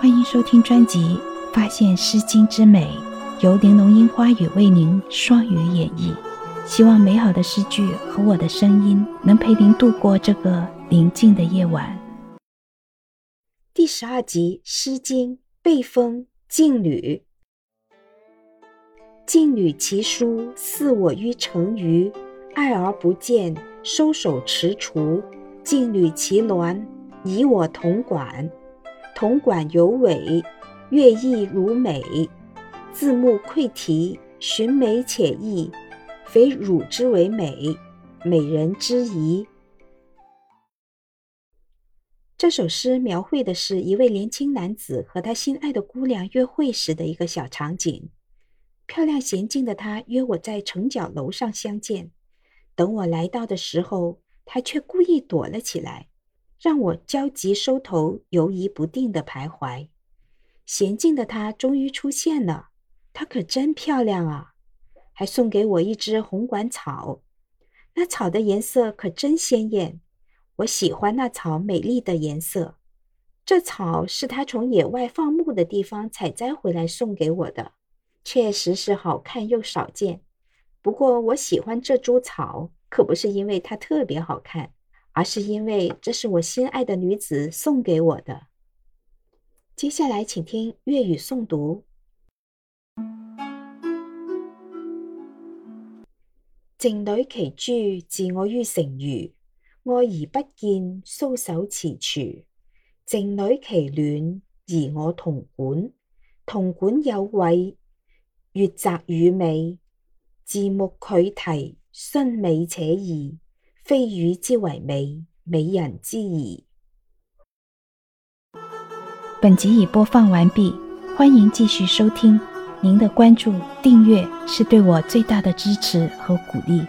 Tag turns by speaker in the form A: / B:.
A: 欢迎收听专辑《发现诗经之美》，由玲珑樱花雨为您双语演绎。希望美好的诗句和我的声音能陪您度过这个宁静的夜晚。
B: 第十二集《诗经·背风·静旅》：静旅其书，似我于成鱼，爱而不见，收手持锄。静旅其鸾，以我同管。铜管有尾，乐意如美。字目窥题，寻美且异。非汝之为美，美人之仪。这首诗描绘的是一位年轻男子和他心爱的姑娘约会时的一个小场景。漂亮娴静的他约我在城角楼上相见，等我来到的时候，他却故意躲了起来。让我焦急收头，犹疑不定的徘徊。娴静的她终于出现了，她可真漂亮啊！还送给我一只红管草，那草的颜色可真鲜艳，我喜欢那草美丽的颜色。这草是他从野外放牧的地方采摘回来送给我的，确实是好看又少见。不过我喜欢这株草，可不是因为它特别好看。而是因为这是我心爱的女子送给我的。接下来，请听粤语诵读：静女其珠，自我于成鱼，爱而不见，搔首踟蹰。静女其暖，而我同管。同管有位，月泽与美。字目距题，寻美且异。非鱼之为美，美人之贻。
A: 本集已播放完毕，欢迎继续收听。您的关注、订阅是对我最大的支持和鼓励。